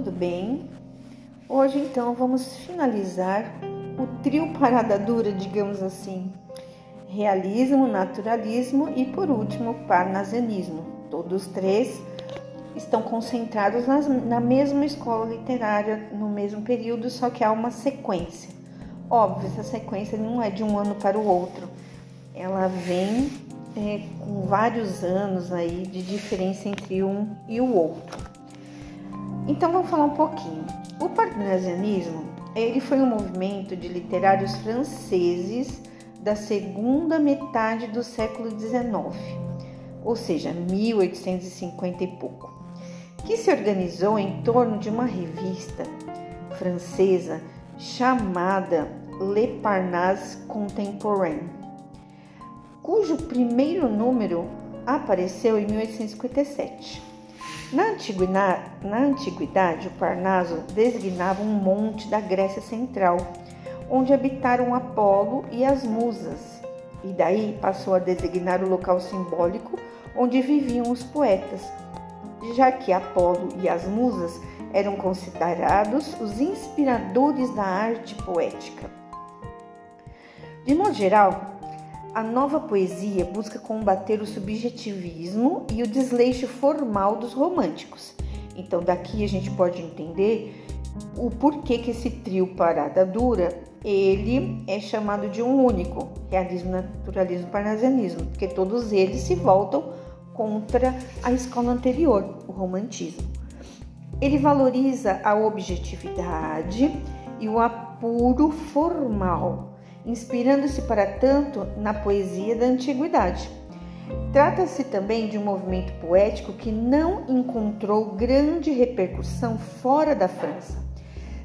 tudo bem? Hoje então vamos finalizar o trio parada dura, digamos assim. Realismo, naturalismo e por último parnasianismo. Todos três estão concentrados nas, na mesma escola literária no mesmo período, só que há uma sequência. Óbvio, essa sequência não é de um ano para o outro. Ela vem é, com vários anos aí de diferença entre um e o outro. Então vamos falar um pouquinho. O parnasianismo, ele foi um movimento de literários franceses da segunda metade do século XIX, ou seja, 1850 e pouco, que se organizou em torno de uma revista francesa chamada Le Parnasse Contemporain, cujo primeiro número apareceu em 1857. Na antiguidade, na antiguidade, o Parnaso designava um monte da Grécia Central, onde habitaram Apolo e as Musas, e daí passou a designar o local simbólico onde viviam os poetas, já que Apolo e as Musas eram considerados os inspiradores da arte poética. De modo geral, a nova poesia busca combater o subjetivismo e o desleixo formal dos românticos. Então, daqui a gente pode entender o porquê que esse trio Parada Dura ele é chamado de um único, realismo, naturalismo, parnasianismo, porque todos eles se voltam contra a escola anterior, o romantismo. Ele valoriza a objetividade e o apuro formal, inspirando-se para tanto na poesia da antiguidade. Trata-se também de um movimento poético que não encontrou grande repercussão fora da França,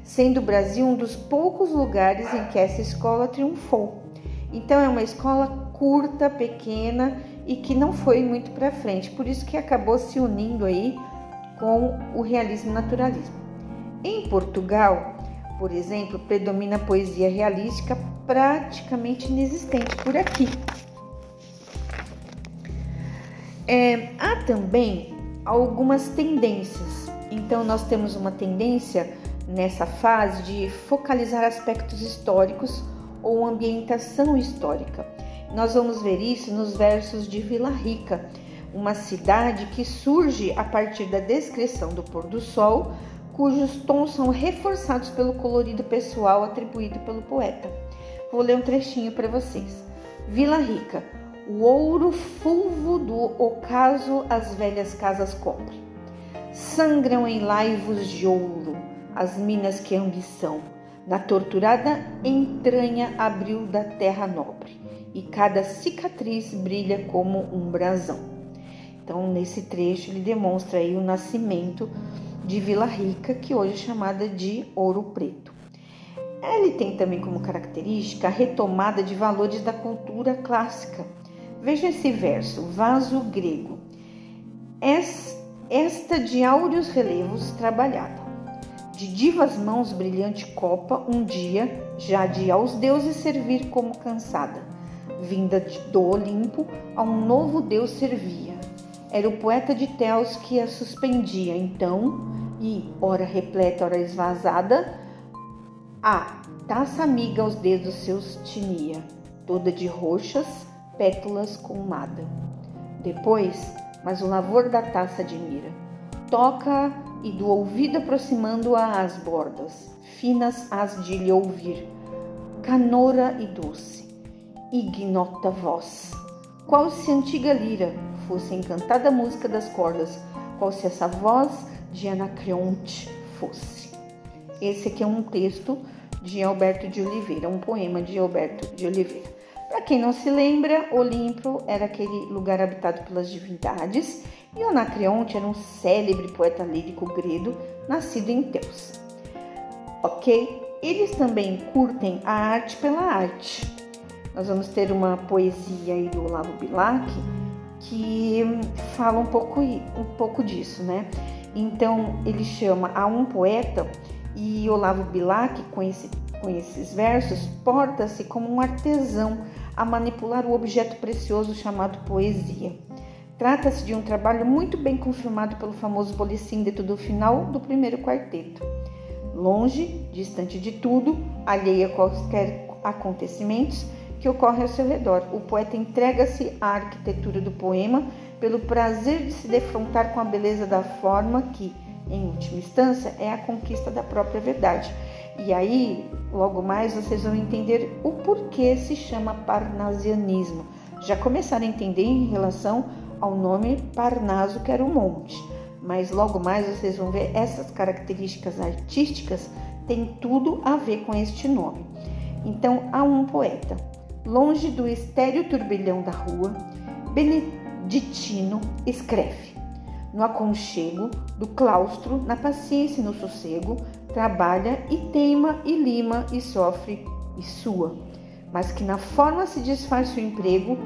sendo o Brasil um dos poucos lugares em que essa escola triunfou. Então é uma escola curta, pequena e que não foi muito para frente, por isso que acabou se unindo aí com o realismo naturalismo. Em Portugal, por exemplo, predomina a poesia realística praticamente inexistente por aqui. É, há também algumas tendências. Então, nós temos uma tendência nessa fase de focalizar aspectos históricos ou ambientação histórica. Nós vamos ver isso nos versos de Vila Rica, uma cidade que surge a partir da descrição do pôr do sol cujos tons são reforçados pelo colorido pessoal atribuído pelo poeta. Vou ler um trechinho para vocês. Vila Rica, o ouro fulvo do ocaso as velhas casas cobre. Sangram em laivos de ouro as minas que ambição, na torturada entranha abriu da terra nobre, e cada cicatriz brilha como um brasão. Então, nesse trecho, ele demonstra aí o nascimento de Vila Rica, que hoje é chamada de Ouro Preto. Ele tem também como característica a retomada de valores da cultura clássica. Veja esse verso, vaso grego. Esta de áureos relevos trabalhada, de divas mãos brilhante copa, um dia, já de aos deuses servir como cansada, vinda do Olimpo, a um novo deus servia. Era o poeta de Teos que a suspendia, então, e, ora repleta, ora esvazada, a taça amiga aos dedos seus tinia, toda de roxas, pétalas com nada. Depois, mas o lavor da taça admira, toca e do ouvido aproximando-a às bordas, finas as de lhe ouvir, canora e doce, ignota voz, qual se antiga lira fosse encantada música das cordas, qual se essa voz de Anacreonte fosse. Esse aqui é um texto de Alberto de Oliveira, um poema de Alberto de Oliveira. Para quem não se lembra, Olimpo era aquele lugar habitado pelas divindades e Anacreonte era um célebre poeta lírico grego nascido em Teus. Ok? Eles também curtem a arte pela arte. Nós vamos ter uma poesia aí do Olavo Bilac que fala um pouco, um pouco disso, né? Então ele chama a um poeta e Olavo Bilac, com, esse, com esses versos, porta-se como um artesão a manipular o objeto precioso chamado poesia. Trata-se de um trabalho muito bem confirmado pelo famoso polissíndeto do final do primeiro quarteto. Longe, distante de tudo, alheia a quaisquer acontecimentos que ocorrem ao seu redor, o poeta entrega-se à arquitetura do poema pelo prazer de se defrontar com a beleza da forma que, em última instância, é a conquista da própria verdade. E aí, logo mais, vocês vão entender o porquê se chama parnasianismo. Já começaram a entender em relação ao nome Parnaso, que era um monte. Mas logo mais vocês vão ver essas características artísticas têm tudo a ver com este nome. Então, há um poeta, longe do estéreo turbilhão da rua, Beneditino escreve: No aconchego do claustro, na paciência e no sossego, trabalha e teima e lima e sofre e sua, mas que na forma se disfarce o emprego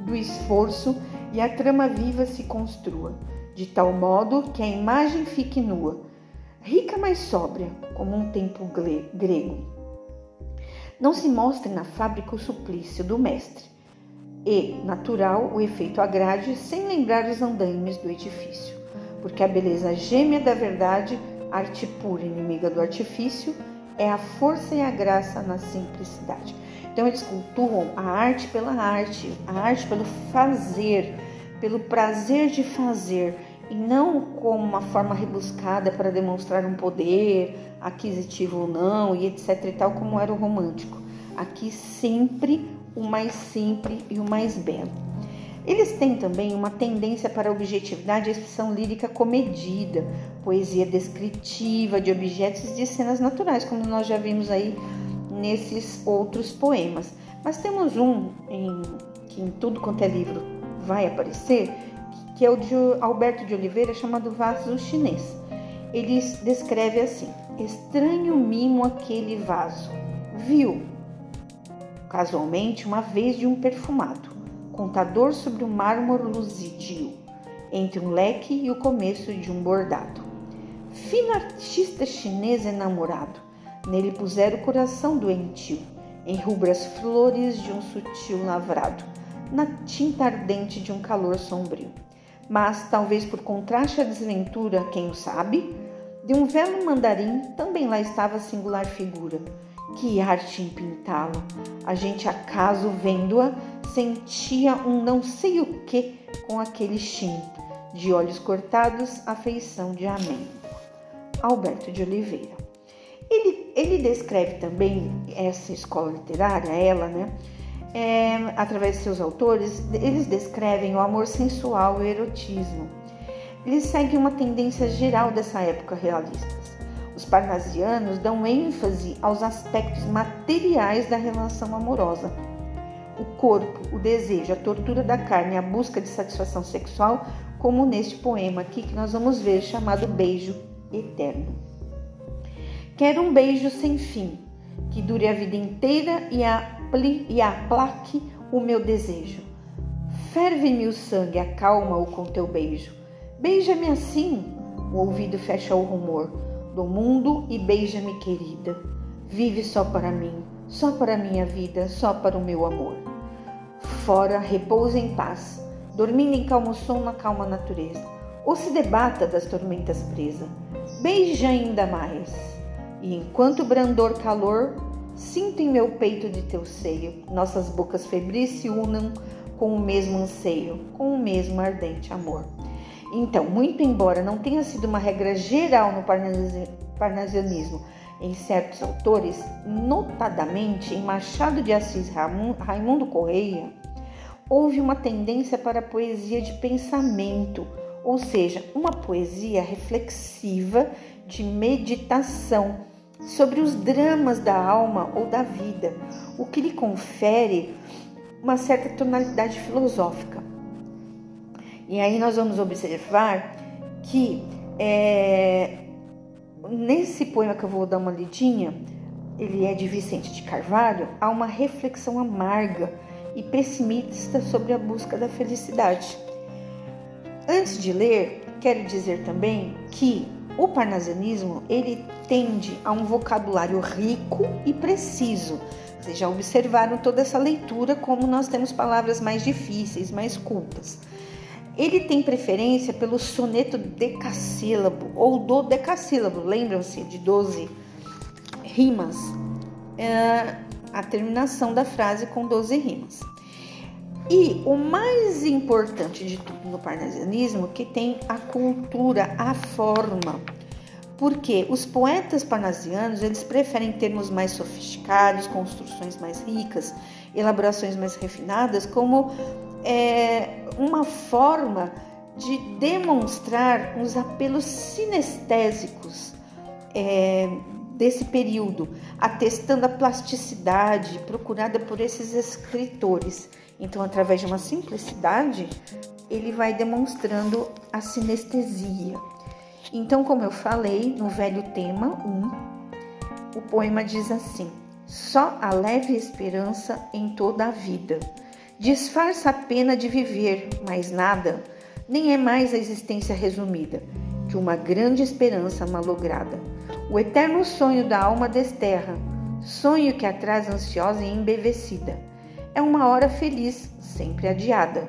do esforço e a trama viva se construa, de tal modo que a imagem fique nua, rica mas sóbria, como um templo grego. Não se mostre na fábrica o suplício do mestre, e, natural, o efeito agrade sem lembrar os andaimes do edifício, porque a beleza gêmea da verdade, arte pura inimiga do artifício, é a força e a graça na simplicidade. Então eles cultuam a arte pela arte, a arte pelo fazer, pelo prazer de fazer, e não como uma forma rebuscada para demonstrar um poder aquisitivo ou não, e etc e tal, como era o romântico. Aqui sempre o mais simples e o mais belo. Eles têm também uma tendência para a objetividade e expressão lírica comedida, poesia descritiva de objetos e de cenas naturais, como nós já vimos aí nesses outros poemas. Mas temos um em, que em tudo quanto é livro vai aparecer, que é o de Alberto de Oliveira, chamado Vaso Chinês. Ele descreve assim: Estranho mimo aquele vaso. Viu, casualmente, uma vez de um perfumado, contador sobre o mármore luzidio, entre um leque e o começo de um bordado. Fino artista chinês enamorado, Nele puseram o coração doentio, em rubras flores de um sutil lavrado, na tinta ardente de um calor sombrio. Mas, talvez por contraste à desventura, quem o sabe, de um velo mandarim também lá estava a singular figura. Que arte em pintá-lo! A gente, acaso vendo-a, sentia um não sei o que com aquele chin, de olhos cortados, a feição de amém. Alberto de Oliveira ele, ele descreve também essa escola literária, ela, né? É, através de seus autores, eles descrevem o amor sensual e o erotismo. Eles seguem uma tendência geral dessa época realista. Os parnasianos dão ênfase aos aspectos materiais da relação amorosa. O corpo, o desejo, a tortura da carne, a busca de satisfação sexual, como neste poema aqui que nós vamos ver chamado Beijo Eterno. Quero um beijo sem fim, que dure a vida inteira e, apli, e aplaque o meu desejo. Ferve-me o sangue, acalma-o com teu beijo. Beija-me assim, o ouvido fecha o rumor do mundo e beija-me, querida. Vive só para mim, só para minha vida, só para o meu amor. Fora, repousa em paz, dormindo em calmo som na calma natureza, ou se debata das tormentas presa. Beija ainda mais e enquanto brandor calor, sinto em meu peito de teu seio, nossas bocas febris se unam com o mesmo anseio, com o mesmo ardente amor. Então, muito embora não tenha sido uma regra geral no parnasianismo em certos autores, notadamente em Machado de Assis Raimundo Correia, houve uma tendência para a poesia de pensamento, ou seja, uma poesia reflexiva de meditação sobre os dramas da alma ou da vida, o que lhe confere uma certa tonalidade filosófica. E aí nós vamos observar que é, nesse poema que eu vou dar uma lidinha, ele é de Vicente de Carvalho, há uma reflexão amarga e pessimista sobre a busca da felicidade. Antes de ler, quero dizer também que o parnasianismo ele tende a um vocabulário rico e preciso. Vocês já observaram toda essa leitura como nós temos palavras mais difíceis, mais cultas. Ele tem preferência pelo soneto decassílabo ou do decassílabo, lembram-se de 12 rimas, é a terminação da frase com 12 rimas. E o mais importante de tudo no parnasianismo que tem a cultura, a forma. Porque os poetas parnasianos, eles preferem termos mais sofisticados, construções mais ricas, elaborações mais refinadas, como é, uma forma de demonstrar os apelos sinestésicos é, desse período, atestando a plasticidade procurada por esses escritores. Então, através de uma simplicidade, ele vai demonstrando a sinestesia. Então, como eu falei no velho tema 1, o poema diz assim: Só a leve esperança em toda a vida disfarça a pena de viver, mais nada, nem é mais a existência resumida que uma grande esperança malograda. O eterno sonho da alma desterra, sonho que atrás ansiosa e embevecida. É uma hora feliz, sempre adiada,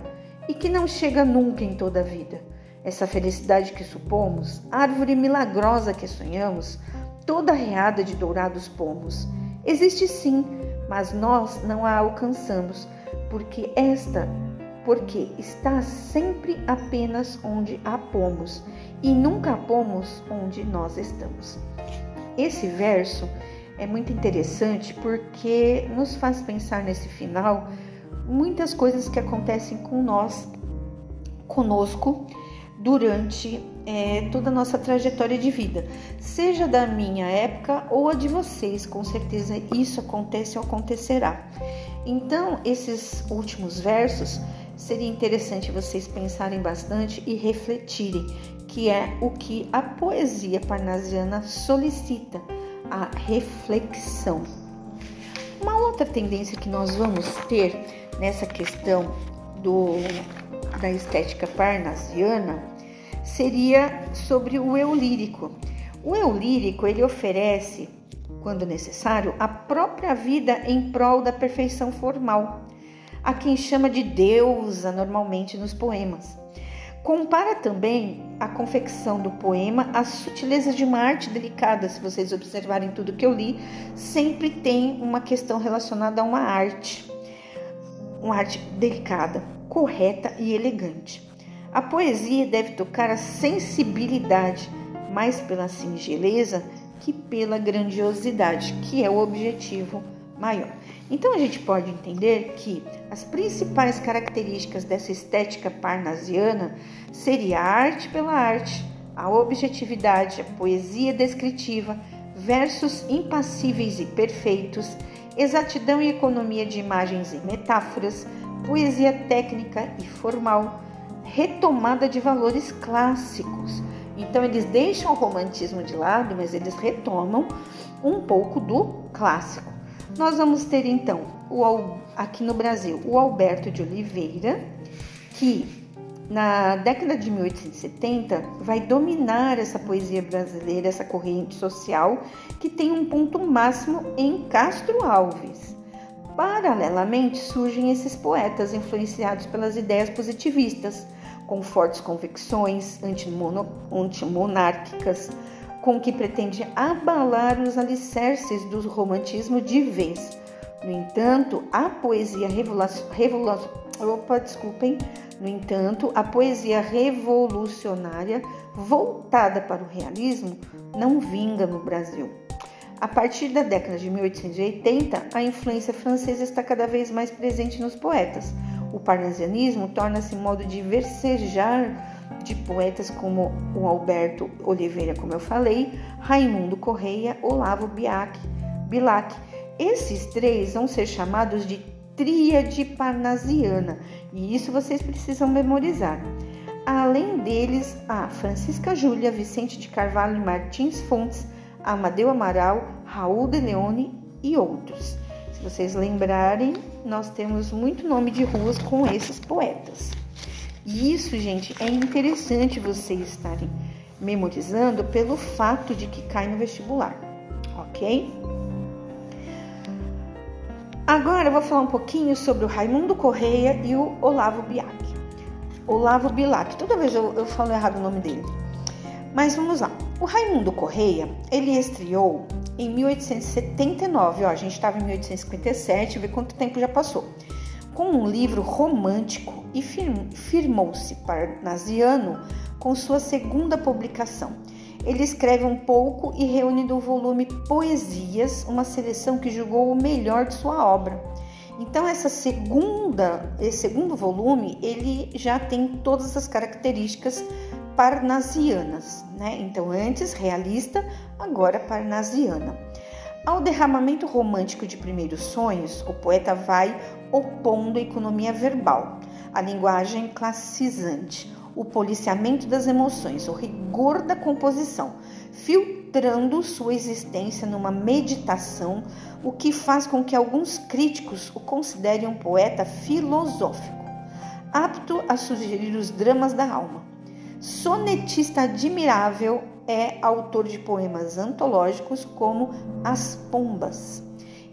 e que não chega nunca em toda a vida. Essa felicidade que supomos, árvore milagrosa que sonhamos, toda reada de dourados pomos, existe sim, mas nós não a alcançamos porque esta, porque está sempre apenas onde a pomos e nunca pomos onde nós estamos. Esse verso é muito interessante porque nos faz pensar nesse final muitas coisas que acontecem com nós, conosco, durante é, toda a nossa trajetória de vida, seja da minha época ou a de vocês, com certeza isso acontece ou acontecerá. Então, esses últimos versos seria interessante vocês pensarem bastante e refletirem, que é o que a poesia parnasiana solicita, a reflexão. Uma outra tendência que nós vamos ter nessa questão do, da estética parnasiana seria sobre o eu lírico. O eu lírico ele oferece quando necessário, a própria vida em prol da perfeição formal, a quem chama de deusa normalmente nos poemas. Compara também a confecção do poema às sutilezas de uma arte delicada. Se vocês observarem tudo que eu li, sempre tem uma questão relacionada a uma arte, uma arte delicada, correta e elegante. A poesia deve tocar a sensibilidade, mais pela singeleza que pela grandiosidade, que é o objetivo maior. Então a gente pode entender que as principais características dessa estética parnasiana seria a arte pela arte, a objetividade, a poesia descritiva, versos impassíveis e perfeitos, exatidão e economia de imagens e metáforas, poesia técnica e formal, retomada de valores clássicos, então eles deixam o romantismo de lado, mas eles retomam um pouco do clássico. Nós vamos ter então o, aqui no Brasil o Alberto de Oliveira, que na década de 1870 vai dominar essa poesia brasileira, essa corrente social que tem um ponto máximo em Castro Alves. Paralelamente surgem esses poetas influenciados pelas ideias positivistas com fortes convicções antimonárquicas, com que pretende abalar os alicerces do romantismo de vez. No entanto, a poesia revolucionária, opa, desculpem, no entanto, a poesia revolucionária voltada para o realismo não vinga no Brasil. A partir da década de 1880, a influência francesa está cada vez mais presente nos poetas o parnasianismo torna-se modo de versejar de poetas como o Alberto Oliveira, como eu falei, Raimundo Correia, Olavo Bilac. Esses três vão ser chamados de tríade parnasiana, e isso vocês precisam memorizar. Além deles, a Francisca Júlia, Vicente de Carvalho e Martins Fontes, Amadeu Amaral, Raul de Leone e outros. Se vocês lembrarem, nós temos muito nome de ruas com esses poetas. E isso, gente, é interessante vocês estarem memorizando pelo fato de que cai no vestibular, ok? Agora eu vou falar um pouquinho sobre o Raimundo Correia e o Olavo Biak. Olavo Bilac. Toda vez eu, eu falo errado o nome dele. Mas vamos lá. O Raimundo Correia, ele estreou em 1879, ó, a gente estava em 1857, vê quanto tempo já passou, com um livro romântico e firmou-se parnasiano com sua segunda publicação. Ele escreve um pouco e reúne no volume Poesias, uma seleção que julgou o melhor de sua obra. Então essa segunda, esse segundo volume, ele já tem todas as características parnasianas, né? Então, antes realista, agora parnasiana. Ao derramamento romântico de primeiros sonhos, o poeta vai opondo a economia verbal, a linguagem classicizante, o policiamento das emoções, o rigor da composição, filtrando sua existência numa meditação, o que faz com que alguns críticos o considerem um poeta filosófico, apto a sugerir os dramas da alma. Sonetista admirável, é autor de poemas antológicos como As Pombas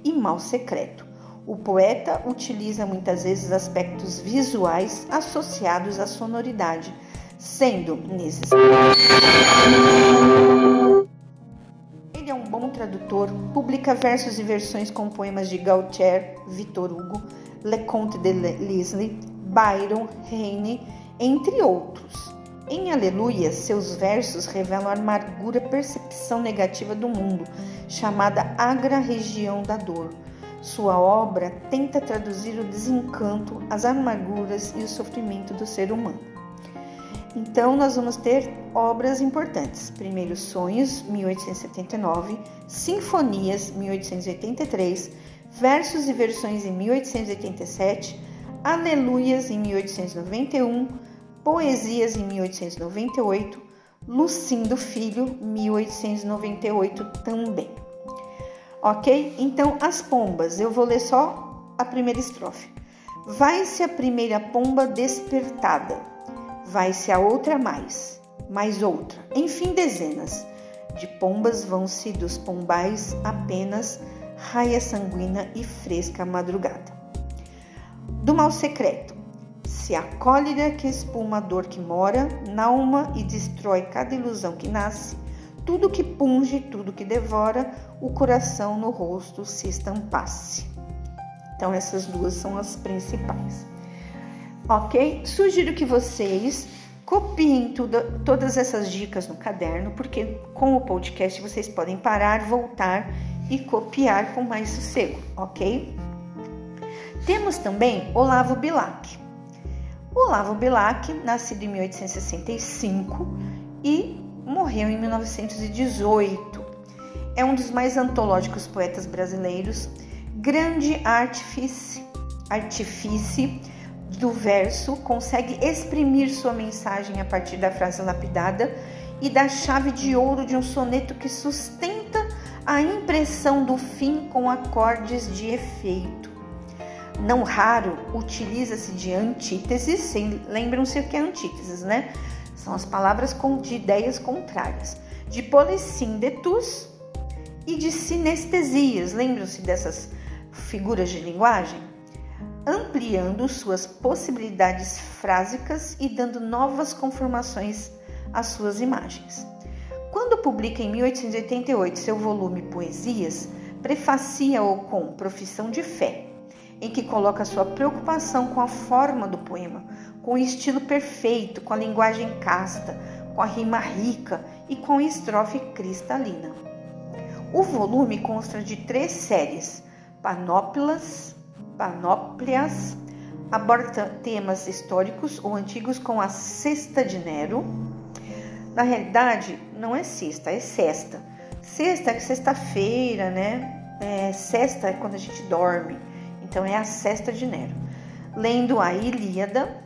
e Mal Secreto. O poeta utiliza muitas vezes aspectos visuais associados à sonoridade, sendo nesses ele é um bom tradutor, publica versos e versões com poemas de Gautier, Victor Hugo, Leconte de Lisle, Byron, Heine, entre outros. Em Aleluia, seus versos revelam a amargura percepção negativa do mundo, chamada agra região da dor. Sua obra tenta traduzir o desencanto, as amarguras e o sofrimento do ser humano. Então, nós vamos ter obras importantes. Primeiro, Sonhos, 1879, Sinfonias, 1883, Versos e Versões, em 1887, Aleluias, em 1891, Poesias em 1898, Lucindo Filho, 1898 também. Ok? Então, as pombas, eu vou ler só a primeira estrofe. Vai-se a primeira pomba despertada, vai-se a outra mais, mais outra, enfim, dezenas de pombas vão-se dos pombais apenas raia sanguínea e fresca madrugada. Do mal secreto, se a cólera que espuma a dor que mora alma e destrói cada ilusão que nasce, tudo que punge, tudo que devora, o coração no rosto se estampasse. Então, essas duas são as principais. Ok? Sugiro que vocês copiem tudo, todas essas dicas no caderno, porque com o podcast vocês podem parar, voltar e copiar com mais sossego, ok? Temos também Olavo Bilac. Olavo Bilac, nascido em 1865 e morreu em 1918. É um dos mais antológicos poetas brasileiros, grande artífice, artífice do verso, consegue exprimir sua mensagem a partir da frase lapidada e da chave de ouro de um soneto que sustenta a impressão do fim com acordes de efeito. Não raro utiliza-se de antíteses, lembram-se o que é antíteses, né? São as palavras de ideias contrárias. De polissíndetos e de sinestesias, lembram-se dessas figuras de linguagem? Ampliando suas possibilidades frásicas e dando novas conformações às suas imagens. Quando publica em 1888 seu volume Poesias, prefacia-o com Profissão de Fé, em que coloca sua preocupação com a forma do poema, com o estilo perfeito, com a linguagem casta, com a rima rica e com a estrofe cristalina. O volume consta de três séries: Panópilas, Panóplias, aborda temas históricos ou antigos com a Sexta de Nero. Na realidade, não é sexta, é sexta. Sexta é sexta-feira, né? É, sexta é quando a gente dorme. Então é a Sesta de Nero. Lendo a Ilíada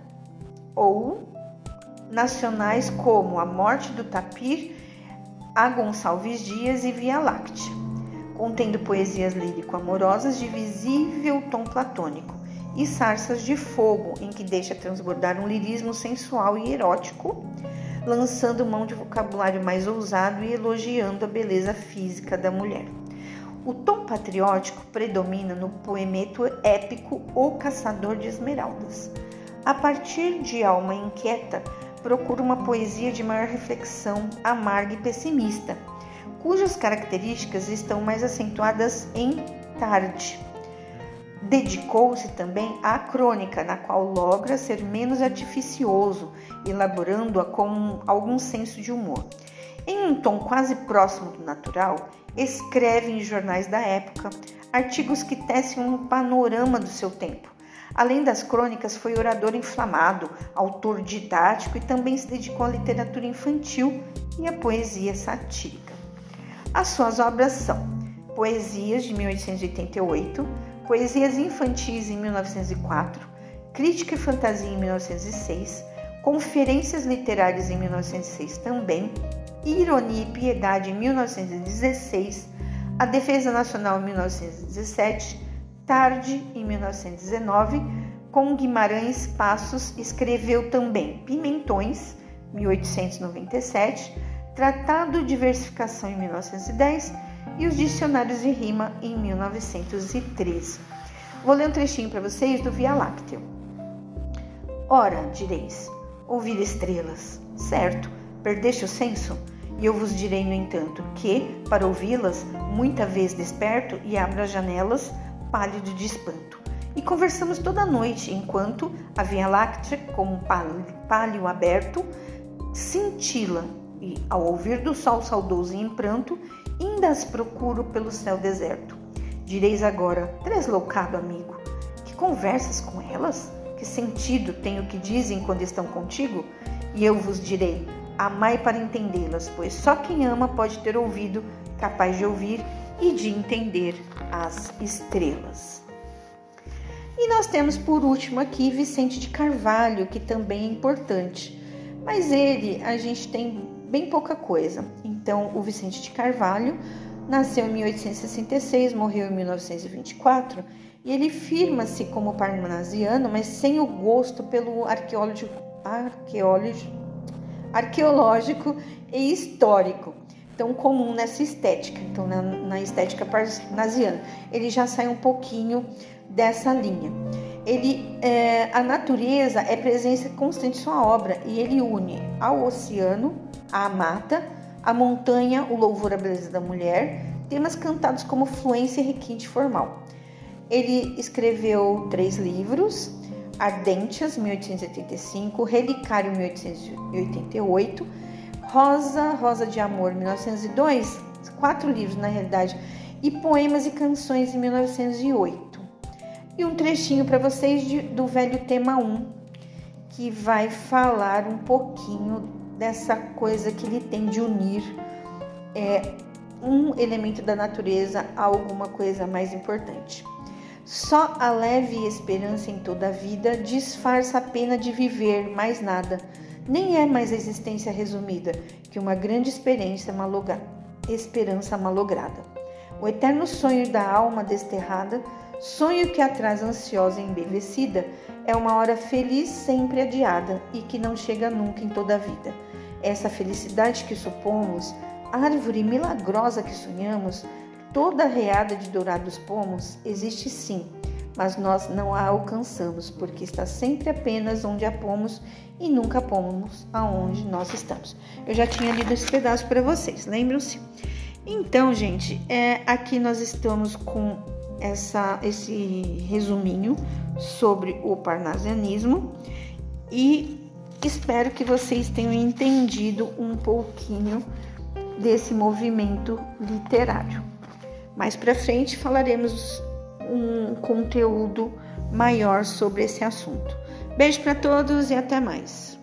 ou nacionais como A Morte do Tapir, A Gonçalves Dias e Via Láctea, contendo poesias lírico-amorosas de visível tom platônico e sarças de fogo em que deixa transbordar um lirismo sensual e erótico, lançando mão de vocabulário mais ousado e elogiando a beleza física da mulher. O tom patriótico predomina no poemeto épico O Caçador de Esmeraldas. A partir de Alma Inquieta, procura uma poesia de maior reflexão, amarga e pessimista, cujas características estão mais acentuadas em Tarde. Dedicou-se também à crônica, na qual logra ser menos artificioso, elaborando-a com algum senso de humor. Em um tom quase próximo do natural, escreve em jornais da época artigos que tecem um panorama do seu tempo, Além das crônicas, foi orador inflamado, autor didático e também se dedicou à literatura infantil e à poesia satírica. As suas obras são Poesias de 1888, Poesias infantis em 1904, Crítica e Fantasia em 1906, Conferências Literárias em 1906 também, Ironia e Piedade em 1916, A Defesa Nacional em 1917, Tarde, em 1919, com Guimarães Passos, escreveu também Pimentões, 1897, Tratado de Diversificação em 1910 e os Dicionários de Rima em 1913. Vou ler um trechinho para vocês do Via Láctea. Ora, direis, ouvir estrelas, certo, perdeste o senso? E eu vos direi, no entanto, que, para ouvi-las, muita vez desperto e abro as janelas, pálido de espanto. E conversamos toda a noite, enquanto a Via Láctea, como um pálio aberto, cintila, e ao ouvir do sol saudoso e em pranto, ainda as procuro pelo céu deserto. Direis agora, tresloucado amigo, que conversas com elas? Que sentido tem o que dizem quando estão contigo? E eu vos direi, amai para entendê-las, pois só quem ama pode ter ouvido capaz de ouvir e de entender as estrelas. E nós temos por último aqui Vicente de Carvalho, que também é importante, mas ele a gente tem bem pouca coisa. Então, o Vicente de Carvalho nasceu em 1866, morreu em 1924 e ele firma-se como parnasiano, mas sem o gosto pelo arqueológico, arqueológico, arqueológico e histórico tão comum nessa estética, então na, na estética parnasiana. Ele já sai um pouquinho dessa linha. Ele, é, a natureza é presença constante em sua obra e ele une ao oceano, à mata, a montanha, o louvor à beleza da mulher, temas cantados como fluência e requinte formal. Ele escreveu três livros: Ardentias, 1885, Relicário, 1888 Rosa, Rosa de Amor, 1902, quatro livros na realidade, e Poemas e Canções, em 1908. E um trechinho para vocês de, do velho tema 1, que vai falar um pouquinho dessa coisa que ele tem de unir é, um elemento da natureza a alguma coisa mais importante. Só a leve esperança em toda a vida disfarça a pena de viver, mais nada nem é mais a existência resumida que uma grande experiência malogra, esperança malograda. O eterno sonho da alma desterrada, sonho que atrás ansiosa e envelhecida, é uma hora feliz sempre adiada e que não chega nunca em toda a vida. Essa felicidade que supomos, árvore milagrosa que sonhamos, toda arreada de dourados pomos, existe sim mas nós não a alcançamos, porque está sempre apenas onde a pomos e nunca pomos aonde nós estamos. Eu já tinha lido esse pedaço para vocês, lembram-se? Então, gente, é, aqui nós estamos com essa, esse resuminho sobre o parnasianismo e espero que vocês tenham entendido um pouquinho desse movimento literário. Mais para frente falaremos um conteúdo maior sobre esse assunto. Beijo para todos e até mais.